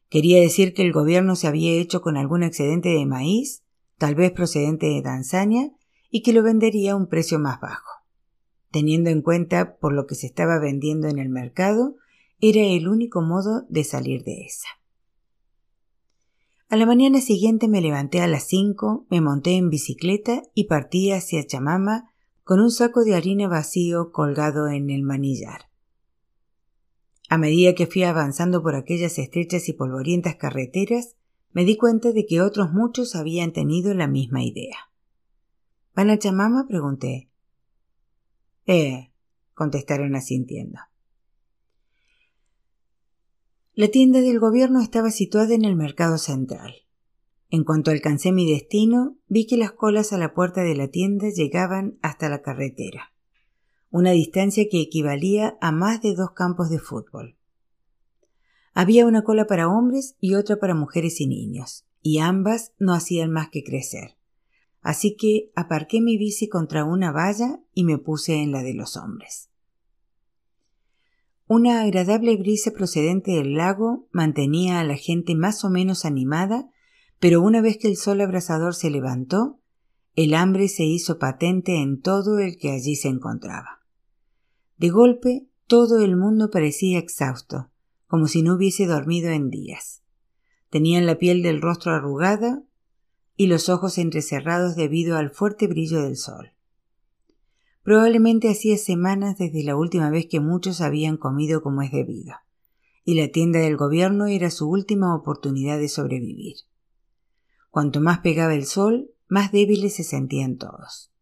Quería decir que el gobierno se había hecho con algún excedente de maíz, tal vez procedente de Tanzania, y que lo vendería a un precio más bajo. Teniendo en cuenta por lo que se estaba vendiendo en el mercado, era el único modo de salir de esa. A la mañana siguiente me levanté a las cinco, me monté en bicicleta y partí hacia Chamama con un saco de harina vacío colgado en el manillar. A medida que fui avanzando por aquellas estrechas y polvorientas carreteras, me di cuenta de que otros muchos habían tenido la misma idea. ¿Van a Chamama? pregunté. Eh, contestaron asintiendo. La tienda del gobierno estaba situada en el mercado central. En cuanto alcancé mi destino, vi que las colas a la puerta de la tienda llegaban hasta la carretera, una distancia que equivalía a más de dos campos de fútbol. Había una cola para hombres y otra para mujeres y niños, y ambas no hacían más que crecer. Así que aparqué mi bici contra una valla y me puse en la de los hombres. Una agradable brisa procedente del lago mantenía a la gente más o menos animada, pero una vez que el sol abrasador se levantó, el hambre se hizo patente en todo el que allí se encontraba. De golpe, todo el mundo parecía exhausto, como si no hubiese dormido en días. Tenían la piel del rostro arrugada y los ojos entrecerrados debido al fuerte brillo del sol. Probablemente hacía semanas desde la última vez que muchos habían comido como es debido, y la tienda del gobierno era su última oportunidad de sobrevivir. Cuanto más pegaba el sol, más débiles se sentían todos.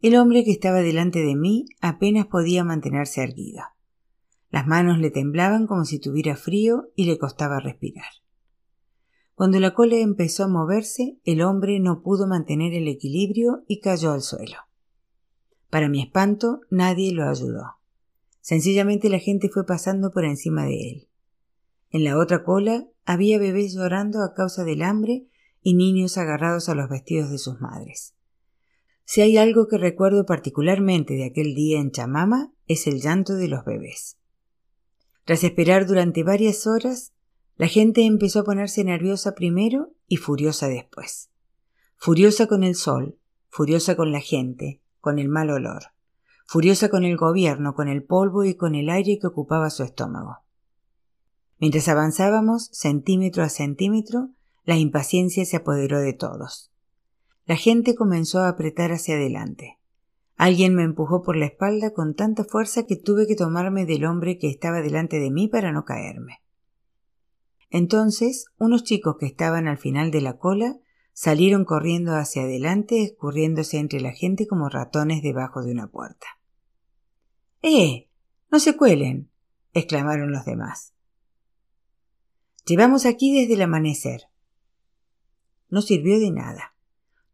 El hombre que estaba delante de mí apenas podía mantenerse erguido. Las manos le temblaban como si tuviera frío y le costaba respirar. Cuando la cola empezó a moverse, el hombre no pudo mantener el equilibrio y cayó al suelo. Para mi espanto, nadie lo ayudó. Sencillamente la gente fue pasando por encima de él. En la otra cola había bebés llorando a causa del hambre y niños agarrados a los vestidos de sus madres. Si hay algo que recuerdo particularmente de aquel día en Chamama, es el llanto de los bebés. Tras esperar durante varias horas, la gente empezó a ponerse nerviosa primero y furiosa después. Furiosa con el sol, furiosa con la gente, con el mal olor, furiosa con el gobierno, con el polvo y con el aire que ocupaba su estómago. Mientras avanzábamos, centímetro a centímetro, la impaciencia se apoderó de todos. La gente comenzó a apretar hacia adelante. Alguien me empujó por la espalda con tanta fuerza que tuve que tomarme del hombre que estaba delante de mí para no caerme. Entonces, unos chicos que estaban al final de la cola salieron corriendo hacia adelante, escurriéndose entre la gente como ratones debajo de una puerta. ¡Eh! No se cuelen. exclamaron los demás. Llevamos aquí desde el amanecer. No sirvió de nada.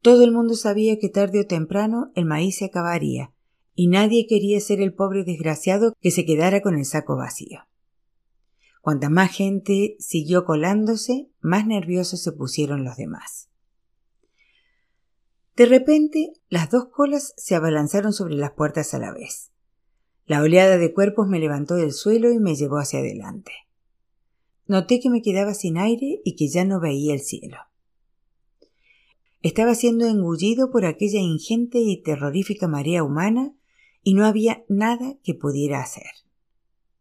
Todo el mundo sabía que tarde o temprano el maíz se acabaría, y nadie quería ser el pobre desgraciado que se quedara con el saco vacío. Cuanta más gente siguió colándose, más nerviosos se pusieron los demás. De repente, las dos colas se abalanzaron sobre las puertas a la vez. La oleada de cuerpos me levantó del suelo y me llevó hacia adelante. Noté que me quedaba sin aire y que ya no veía el cielo. Estaba siendo engullido por aquella ingente y terrorífica marea humana y no había nada que pudiera hacer.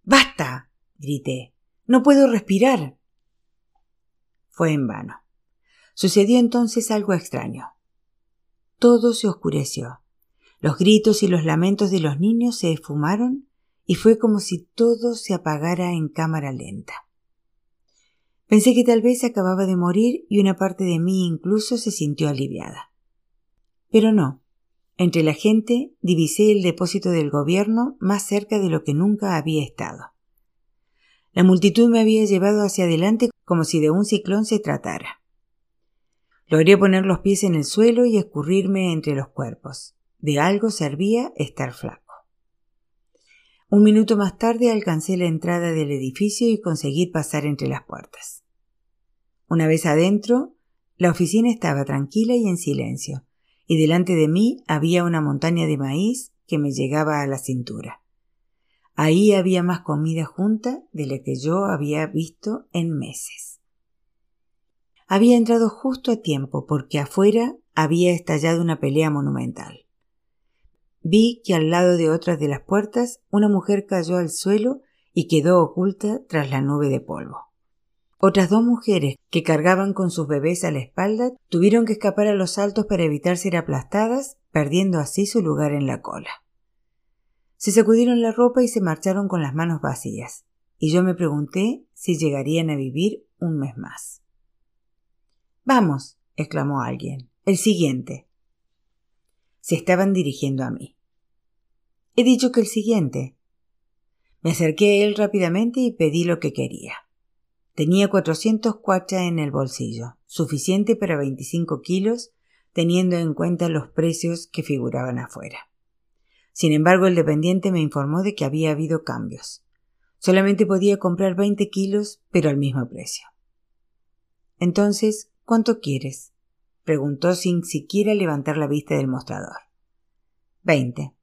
¡Basta! grité. No puedo respirar. Fue en vano. Sucedió entonces algo extraño. Todo se oscureció. Los gritos y los lamentos de los niños se esfumaron y fue como si todo se apagara en cámara lenta. Pensé que tal vez acababa de morir y una parte de mí incluso se sintió aliviada. Pero no. Entre la gente divisé el depósito del gobierno más cerca de lo que nunca había estado. La multitud me había llevado hacia adelante como si de un ciclón se tratara. Logré poner los pies en el suelo y escurrirme entre los cuerpos. De algo servía estar flaco. Un minuto más tarde alcancé la entrada del edificio y conseguí pasar entre las puertas. Una vez adentro, la oficina estaba tranquila y en silencio, y delante de mí había una montaña de maíz que me llegaba a la cintura. Ahí había más comida junta de la que yo había visto en meses. Había entrado justo a tiempo porque afuera había estallado una pelea monumental. Vi que al lado de otras de las puertas una mujer cayó al suelo y quedó oculta tras la nube de polvo. Otras dos mujeres que cargaban con sus bebés a la espalda tuvieron que escapar a los saltos para evitar ser aplastadas, perdiendo así su lugar en la cola. Se sacudieron la ropa y se marcharon con las manos vacías, y yo me pregunté si llegarían a vivir un mes más. Vamos, exclamó alguien. El siguiente. Se estaban dirigiendo a mí. He dicho que el siguiente. Me acerqué a él rápidamente y pedí lo que quería. Tenía cuatrocientos cuachas en el bolsillo, suficiente para veinticinco kilos, teniendo en cuenta los precios que figuraban afuera. Sin embargo, el dependiente me informó de que había habido cambios. Solamente podía comprar 20 kilos, pero al mismo precio. Entonces, ¿cuánto quieres? preguntó sin siquiera levantar la vista del mostrador. Veinte.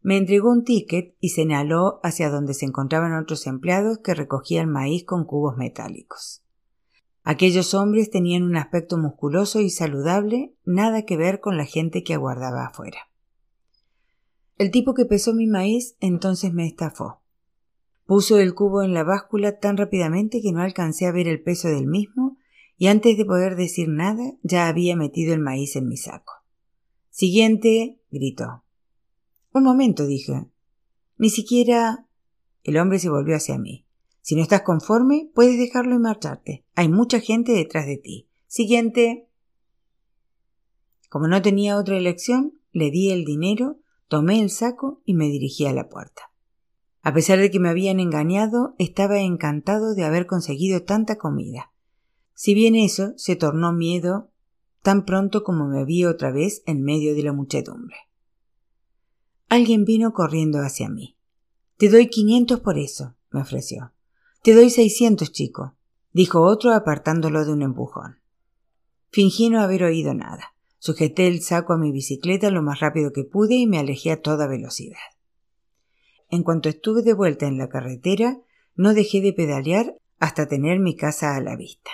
Me entregó un ticket y señaló hacia donde se encontraban otros empleados que recogían maíz con cubos metálicos. Aquellos hombres tenían un aspecto musculoso y saludable, nada que ver con la gente que aguardaba afuera. El tipo que pesó mi maíz entonces me estafó. Puso el cubo en la báscula tan rápidamente que no alcancé a ver el peso del mismo y antes de poder decir nada ya había metido el maíz en mi saco. Siguiente, gritó. Un momento, dije. Ni siquiera. El hombre se volvió hacia mí. Si no estás conforme, puedes dejarlo y marcharte. Hay mucha gente detrás de ti. Siguiente. Como no tenía otra elección, le di el dinero, tomé el saco y me dirigí a la puerta. A pesar de que me habían engañado, estaba encantado de haber conseguido tanta comida. Si bien eso se tornó miedo tan pronto como me vi otra vez en medio de la muchedumbre. Alguien vino corriendo hacia mí. Te doy quinientos por eso, me ofreció. Te doy seiscientos, chico, dijo otro apartándolo de un empujón. Fingí no haber oído nada. Sujeté el saco a mi bicicleta lo más rápido que pude y me alejé a toda velocidad. En cuanto estuve de vuelta en la carretera, no dejé de pedalear hasta tener mi casa a la vista.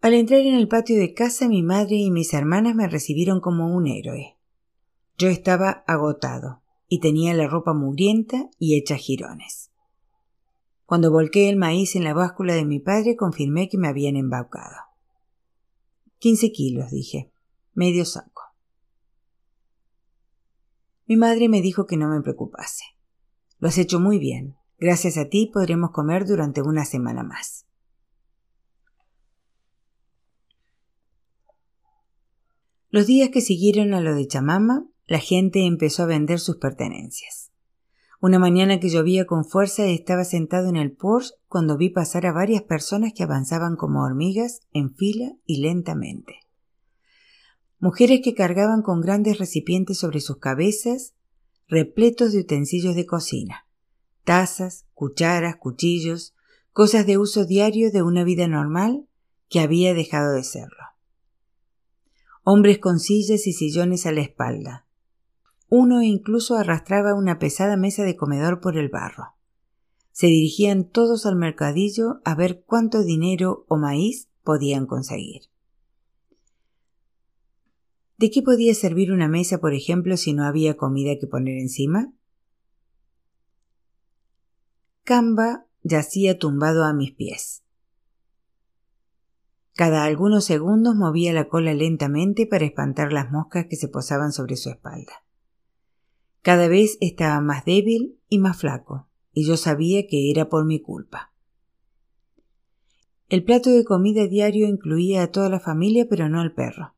Al entrar en el patio de casa, mi madre y mis hermanas me recibieron como un héroe. Yo estaba agotado y tenía la ropa mugrienta y hecha jirones. Cuando volqué el maíz en la báscula de mi padre, confirmé que me habían embaucado. Quince kilos, dije. Medio saco. Mi madre me dijo que no me preocupase. Lo has hecho muy bien. Gracias a ti podremos comer durante una semana más. Los días que siguieron a lo de Chamama, la gente empezó a vender sus pertenencias. Una mañana que llovía con fuerza estaba sentado en el Porsche cuando vi pasar a varias personas que avanzaban como hormigas en fila y lentamente mujeres que cargaban con grandes recipientes sobre sus cabezas, repletos de utensilios de cocina, tazas, cucharas, cuchillos, cosas de uso diario de una vida normal que había dejado de serlo. Hombres con sillas y sillones a la espalda. Uno incluso arrastraba una pesada mesa de comedor por el barro. Se dirigían todos al mercadillo a ver cuánto dinero o maíz podían conseguir. ¿De qué podía servir una mesa, por ejemplo, si no había comida que poner encima? Camba yacía tumbado a mis pies. Cada algunos segundos movía la cola lentamente para espantar las moscas que se posaban sobre su espalda. Cada vez estaba más débil y más flaco, y yo sabía que era por mi culpa. El plato de comida diario incluía a toda la familia, pero no al perro.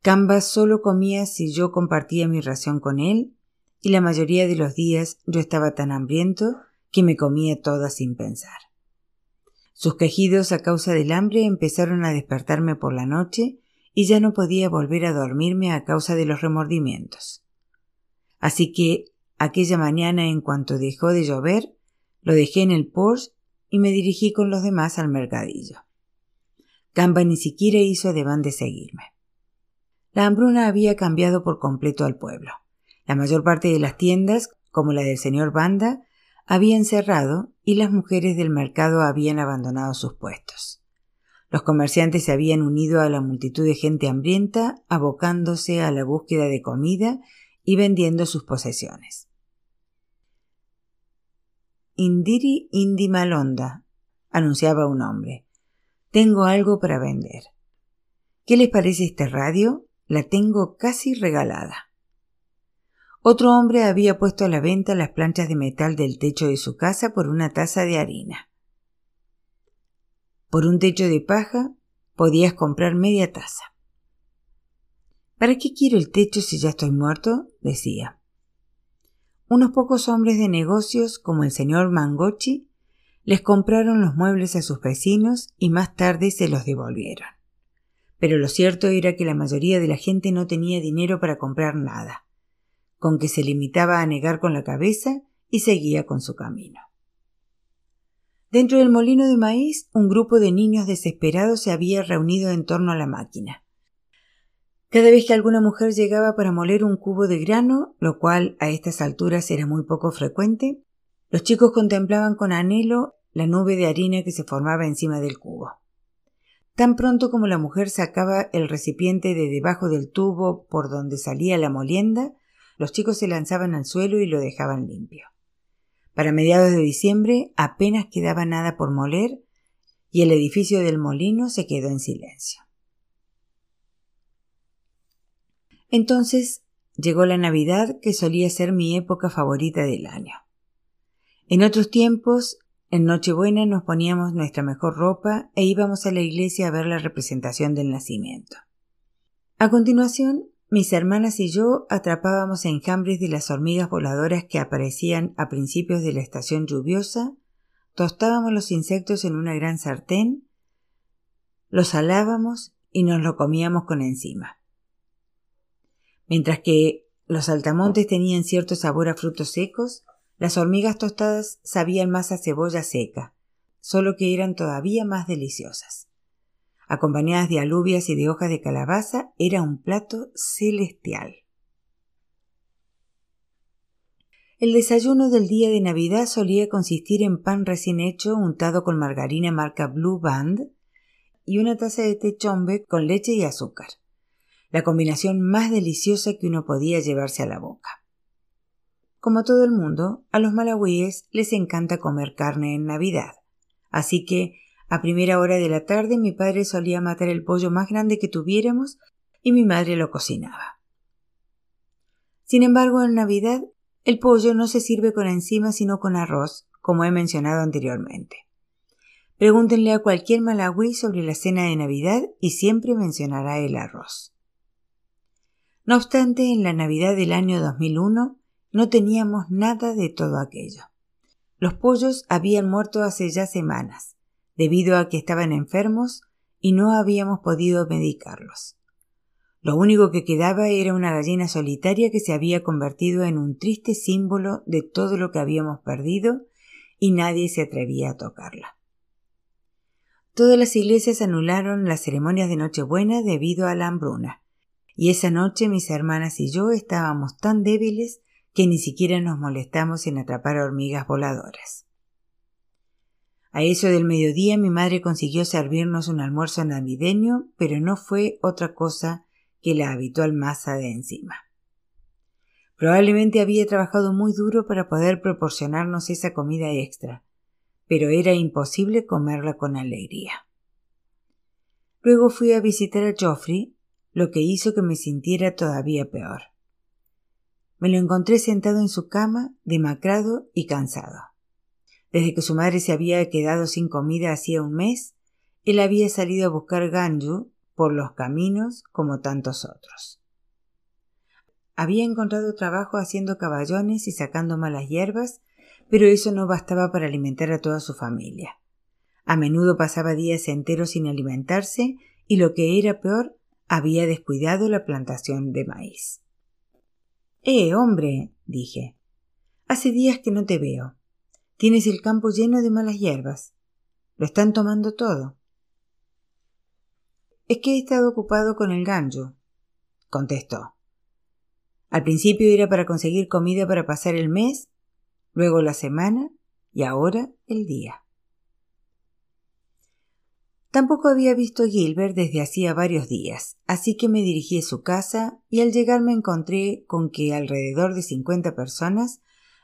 Camba solo comía si yo compartía mi ración con él, y la mayoría de los días yo estaba tan hambriento que me comía toda sin pensar. Sus quejidos a causa del hambre empezaron a despertarme por la noche y ya no podía volver a dormirme a causa de los remordimientos. Así que aquella mañana en cuanto dejó de llover, lo dejé en el Porsche y me dirigí con los demás al mercadillo. Camba ni siquiera hizo ademán de seguirme. La hambruna había cambiado por completo al pueblo. La mayor parte de las tiendas, como la del señor Banda, habían cerrado y las mujeres del mercado habían abandonado sus puestos. Los comerciantes se habían unido a la multitud de gente hambrienta, abocándose a la búsqueda de comida y vendiendo sus posesiones. Indiri Indi Malonda, anunciaba un hombre. Tengo algo para vender. ¿Qué les parece este radio? La tengo casi regalada. Otro hombre había puesto a la venta las planchas de metal del techo de su casa por una taza de harina. Por un techo de paja podías comprar media taza. ¿Para qué quiero el techo si ya estoy muerto? decía. Unos pocos hombres de negocios, como el señor Mangochi, les compraron los muebles a sus vecinos y más tarde se los devolvieron pero lo cierto era que la mayoría de la gente no tenía dinero para comprar nada, con que se limitaba a negar con la cabeza y seguía con su camino. Dentro del molino de maíz, un grupo de niños desesperados se había reunido en torno a la máquina. Cada vez que alguna mujer llegaba para moler un cubo de grano, lo cual a estas alturas era muy poco frecuente, los chicos contemplaban con anhelo la nube de harina que se formaba encima del cubo. Tan pronto como la mujer sacaba el recipiente de debajo del tubo por donde salía la molienda, los chicos se lanzaban al suelo y lo dejaban limpio. Para mediados de diciembre apenas quedaba nada por moler y el edificio del molino se quedó en silencio. Entonces llegó la Navidad, que solía ser mi época favorita del año. En otros tiempos, en Nochebuena nos poníamos nuestra mejor ropa e íbamos a la iglesia a ver la representación del nacimiento. A continuación, mis hermanas y yo atrapábamos enjambres de las hormigas voladoras que aparecían a principios de la estación lluviosa, tostábamos los insectos en una gran sartén, los salábamos y nos lo comíamos con encima. Mientras que los saltamontes tenían cierto sabor a frutos secos, las hormigas tostadas sabían más a cebolla seca, solo que eran todavía más deliciosas acompañadas de alubias y de hojas de calabaza, era un plato celestial. El desayuno del día de Navidad solía consistir en pan recién hecho untado con margarina marca Blue Band y una taza de té chombe con leche y azúcar, la combinación más deliciosa que uno podía llevarse a la boca. Como todo el mundo, a los malawíes les encanta comer carne en Navidad, así que a primera hora de la tarde mi padre solía matar el pollo más grande que tuviéramos y mi madre lo cocinaba. Sin embargo, en Navidad el pollo no se sirve con encima sino con arroz, como he mencionado anteriormente. Pregúntenle a cualquier malagüí sobre la cena de Navidad y siempre mencionará el arroz. No obstante, en la Navidad del año 2001 no teníamos nada de todo aquello. Los pollos habían muerto hace ya semanas debido a que estaban enfermos y no habíamos podido medicarlos. Lo único que quedaba era una gallina solitaria que se había convertido en un triste símbolo de todo lo que habíamos perdido y nadie se atrevía a tocarla. Todas las iglesias anularon las ceremonias de Nochebuena debido a la hambruna, y esa noche mis hermanas y yo estábamos tan débiles que ni siquiera nos molestamos en atrapar hormigas voladoras. A eso del mediodía mi madre consiguió servirnos un almuerzo navideño, pero no fue otra cosa que la habitual masa de encima. Probablemente había trabajado muy duro para poder proporcionarnos esa comida extra, pero era imposible comerla con alegría. Luego fui a visitar a Geoffrey, lo que hizo que me sintiera todavía peor. Me lo encontré sentado en su cama, demacrado y cansado. Desde que su madre se había quedado sin comida hacía un mes, él había salido a buscar Ganju por los caminos como tantos otros. Había encontrado trabajo haciendo caballones y sacando malas hierbas, pero eso no bastaba para alimentar a toda su familia. A menudo pasaba días enteros sin alimentarse y lo que era peor, había descuidado la plantación de maíz. Eh, hombre, dije. Hace días que no te veo. Tienes el campo lleno de malas hierbas. Lo están tomando todo. Es que he estado ocupado con el ganjo, contestó. Al principio era para conseguir comida para pasar el mes, luego la semana y ahora el día. Tampoco había visto a Gilbert desde hacía varios días, así que me dirigí a su casa y al llegar me encontré con que alrededor de cincuenta personas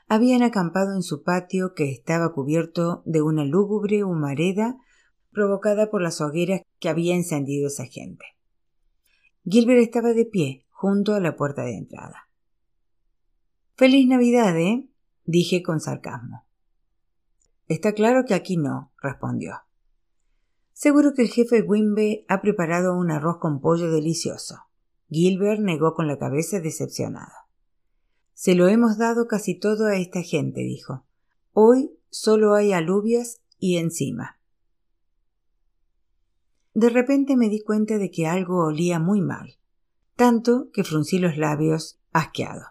habían acampado en su patio que estaba cubierto de una lúgubre humareda provocada por las hogueras que había encendido esa gente. Gilbert estaba de pie junto a la puerta de entrada. Feliz Navidad, ¿eh? dije con sarcasmo. Está claro que aquí no, respondió. Seguro que el jefe Wimbe ha preparado un arroz con pollo delicioso. Gilbert negó con la cabeza decepcionado. Se lo hemos dado casi todo a esta gente, dijo. Hoy solo hay alubias y encima. De repente me di cuenta de que algo olía muy mal, tanto que fruncí los labios asqueado.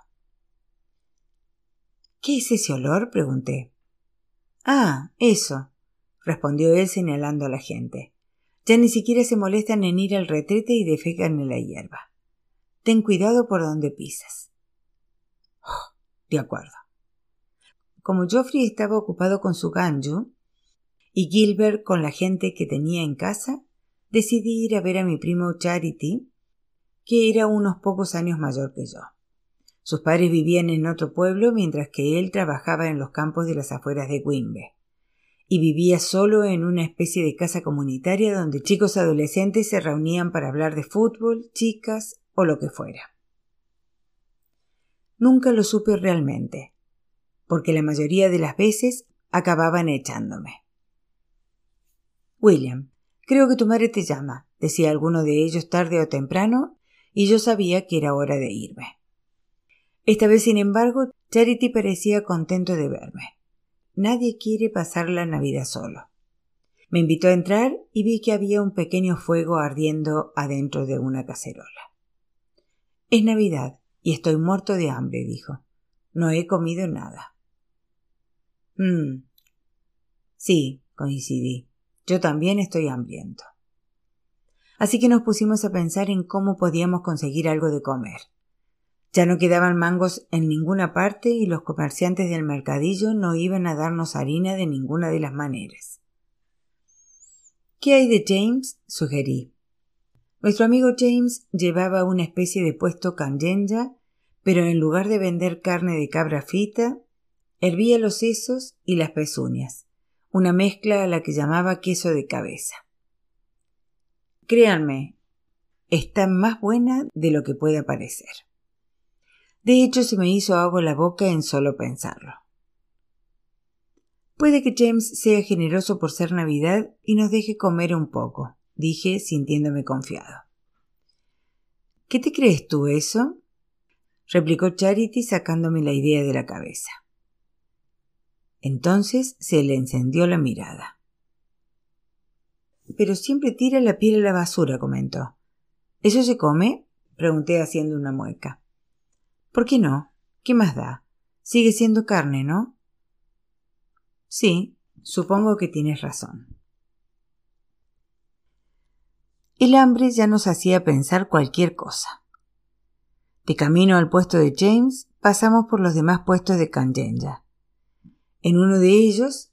¿Qué es ese olor? pregunté. Ah, eso, respondió él señalando a la gente. Ya ni siquiera se molestan en ir al retrete y defecan en la hierba. Ten cuidado por donde pisas. De acuerdo. Como Geoffrey estaba ocupado con su ganjo y Gilbert con la gente que tenía en casa, decidí ir a ver a mi primo Charity, que era unos pocos años mayor que yo. Sus padres vivían en otro pueblo mientras que él trabajaba en los campos de las afueras de Wimbe y vivía solo en una especie de casa comunitaria donde chicos adolescentes se reunían para hablar de fútbol, chicas o lo que fuera. Nunca lo supe realmente, porque la mayoría de las veces acababan echándome. William, creo que tu madre te llama, decía alguno de ellos tarde o temprano, y yo sabía que era hora de irme. Esta vez, sin embargo, Charity parecía contento de verme. Nadie quiere pasar la Navidad solo. Me invitó a entrar y vi que había un pequeño fuego ardiendo adentro de una cacerola. Es Navidad y estoy muerto de hambre, dijo. No he comido nada. Mm. Sí, coincidí. Yo también estoy hambriento. Así que nos pusimos a pensar en cómo podíamos conseguir algo de comer. Ya no quedaban mangos en ninguna parte y los comerciantes del mercadillo no iban a darnos harina de ninguna de las maneras. ¿Qué hay de James? sugerí. Nuestro amigo James llevaba una especie de puesto canyenya, pero en lugar de vender carne de cabra frita, hervía los sesos y las pezuñas, una mezcla a la que llamaba queso de cabeza. Créanme, está más buena de lo que puede parecer. De hecho, se me hizo agua la boca en solo pensarlo. Puede que James sea generoso por ser Navidad y nos deje comer un poco, dije sintiéndome confiado. ¿Qué te crees tú eso? Replicó Charity sacándome la idea de la cabeza. Entonces se le encendió la mirada. Pero siempre tira la piel a la basura, comentó. ¿Eso se come? pregunté haciendo una mueca. ¿Por qué no? ¿Qué más da? Sigue siendo carne, ¿no? Sí, supongo que tienes razón. El hambre ya nos hacía pensar cualquier cosa. De camino al puesto de James, pasamos por los demás puestos de Kanyenya. En uno de ellos,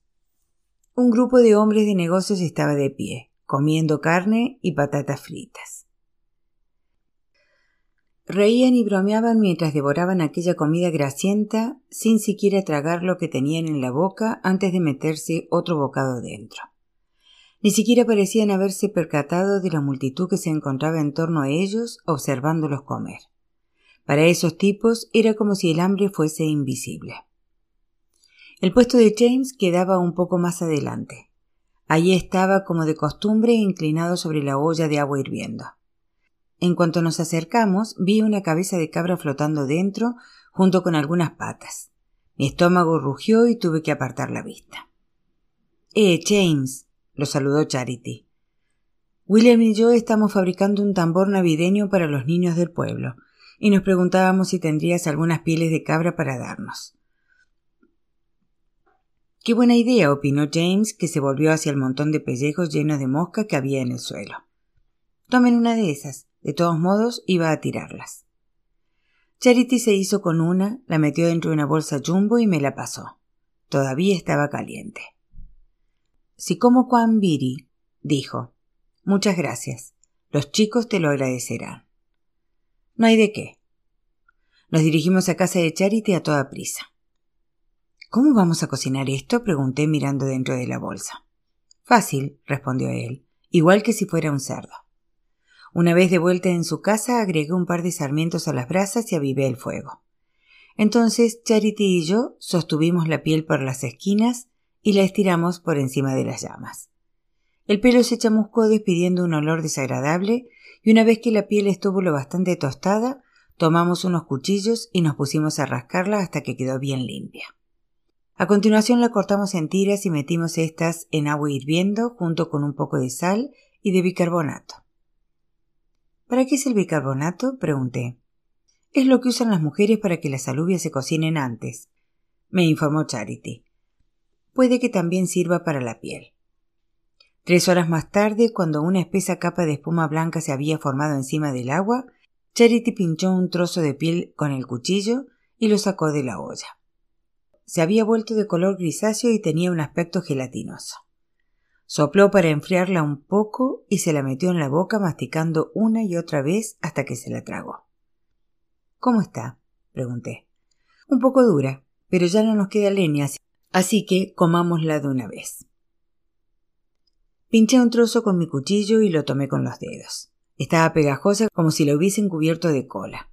un grupo de hombres de negocios estaba de pie, comiendo carne y patatas fritas. Reían y bromeaban mientras devoraban aquella comida grasienta sin siquiera tragar lo que tenían en la boca antes de meterse otro bocado dentro. Ni siquiera parecían haberse percatado de la multitud que se encontraba en torno a ellos observándolos comer. Para esos tipos era como si el hambre fuese invisible. El puesto de James quedaba un poco más adelante. Allí estaba como de costumbre inclinado sobre la olla de agua hirviendo. En cuanto nos acercamos, vi una cabeza de cabra flotando dentro, junto con algunas patas. Mi estómago rugió y tuve que apartar la vista. Eh, James, lo saludó Charity. William y yo estamos fabricando un tambor navideño para los niños del pueblo, y nos preguntábamos si tendrías algunas pieles de cabra para darnos. Qué buena idea, opinó James, que se volvió hacia el montón de pellejos llenos de mosca que había en el suelo. Tomen una de esas. De todos modos, iba a tirarlas. Charity se hizo con una, la metió dentro de una bolsa jumbo y me la pasó. Todavía estaba caliente. Si como Juan Biri, dijo. Muchas gracias. Los chicos te lo agradecerán. No hay de qué. Nos dirigimos a casa de Charity a toda prisa. ¿Cómo vamos a cocinar esto? pregunté mirando dentro de la bolsa. Fácil, respondió él, igual que si fuera un cerdo. Una vez de vuelta en su casa, agregué un par de sarmientos a las brasas y avivé el fuego. Entonces Charity y yo sostuvimos la piel por las esquinas y la estiramos por encima de las llamas. El pelo se chamuscó despidiendo un olor desagradable y una vez que la piel estuvo lo bastante tostada, tomamos unos cuchillos y nos pusimos a rascarla hasta que quedó bien limpia. A continuación la cortamos en tiras y metimos estas en agua hirviendo junto con un poco de sal y de bicarbonato. ¿Para qué es el bicarbonato? pregunté. Es lo que usan las mujeres para que las alubias se cocinen antes, me informó Charity. Puede que también sirva para la piel. Tres horas más tarde, cuando una espesa capa de espuma blanca se había formado encima del agua, Charity pinchó un trozo de piel con el cuchillo y lo sacó de la olla. Se había vuelto de color grisáceo y tenía un aspecto gelatinoso. Sopló para enfriarla un poco y se la metió en la boca masticando una y otra vez hasta que se la tragó. ¿Cómo está? pregunté. Un poco dura, pero ya no nos queda leña, así que comámosla de una vez. Pinché un trozo con mi cuchillo y lo tomé con los dedos. Estaba pegajosa como si la hubiesen cubierto de cola.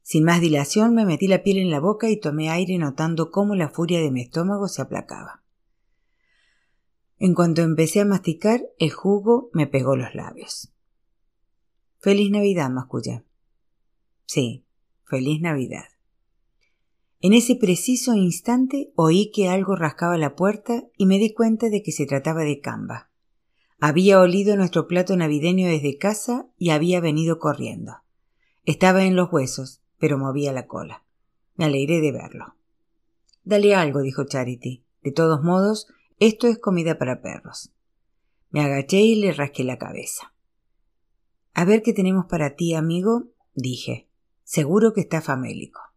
Sin más dilación me metí la piel en la boca y tomé aire notando cómo la furia de mi estómago se aplacaba. En cuanto empecé a masticar, el jugo me pegó los labios. Feliz Navidad, mascullé. Sí, feliz Navidad. En ese preciso instante oí que algo rascaba la puerta y me di cuenta de que se trataba de Camba. Había olido nuestro plato navideño desde casa y había venido corriendo. Estaba en los huesos, pero movía la cola. Me alegré de verlo. Dale algo, dijo Charity. De todos modos, esto es comida para perros. Me agaché y le rasqué la cabeza. A ver qué tenemos para ti, amigo, dije. Seguro que está famélico.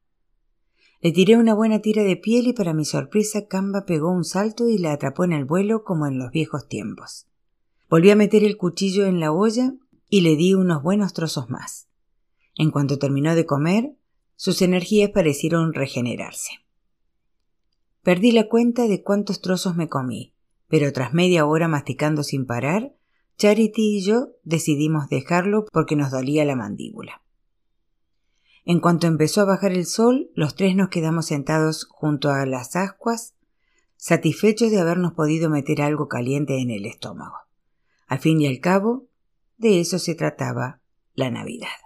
Le tiré una buena tira de piel y para mi sorpresa Camba pegó un salto y la atrapó en el vuelo como en los viejos tiempos. Volví a meter el cuchillo en la olla y le di unos buenos trozos más. En cuanto terminó de comer, sus energías parecieron regenerarse. Perdí la cuenta de cuántos trozos me comí, pero tras media hora masticando sin parar, Charity y yo decidimos dejarlo porque nos dolía la mandíbula. En cuanto empezó a bajar el sol, los tres nos quedamos sentados junto a las ascuas, satisfechos de habernos podido meter algo caliente en el estómago. Al fin y al cabo, de eso se trataba la Navidad.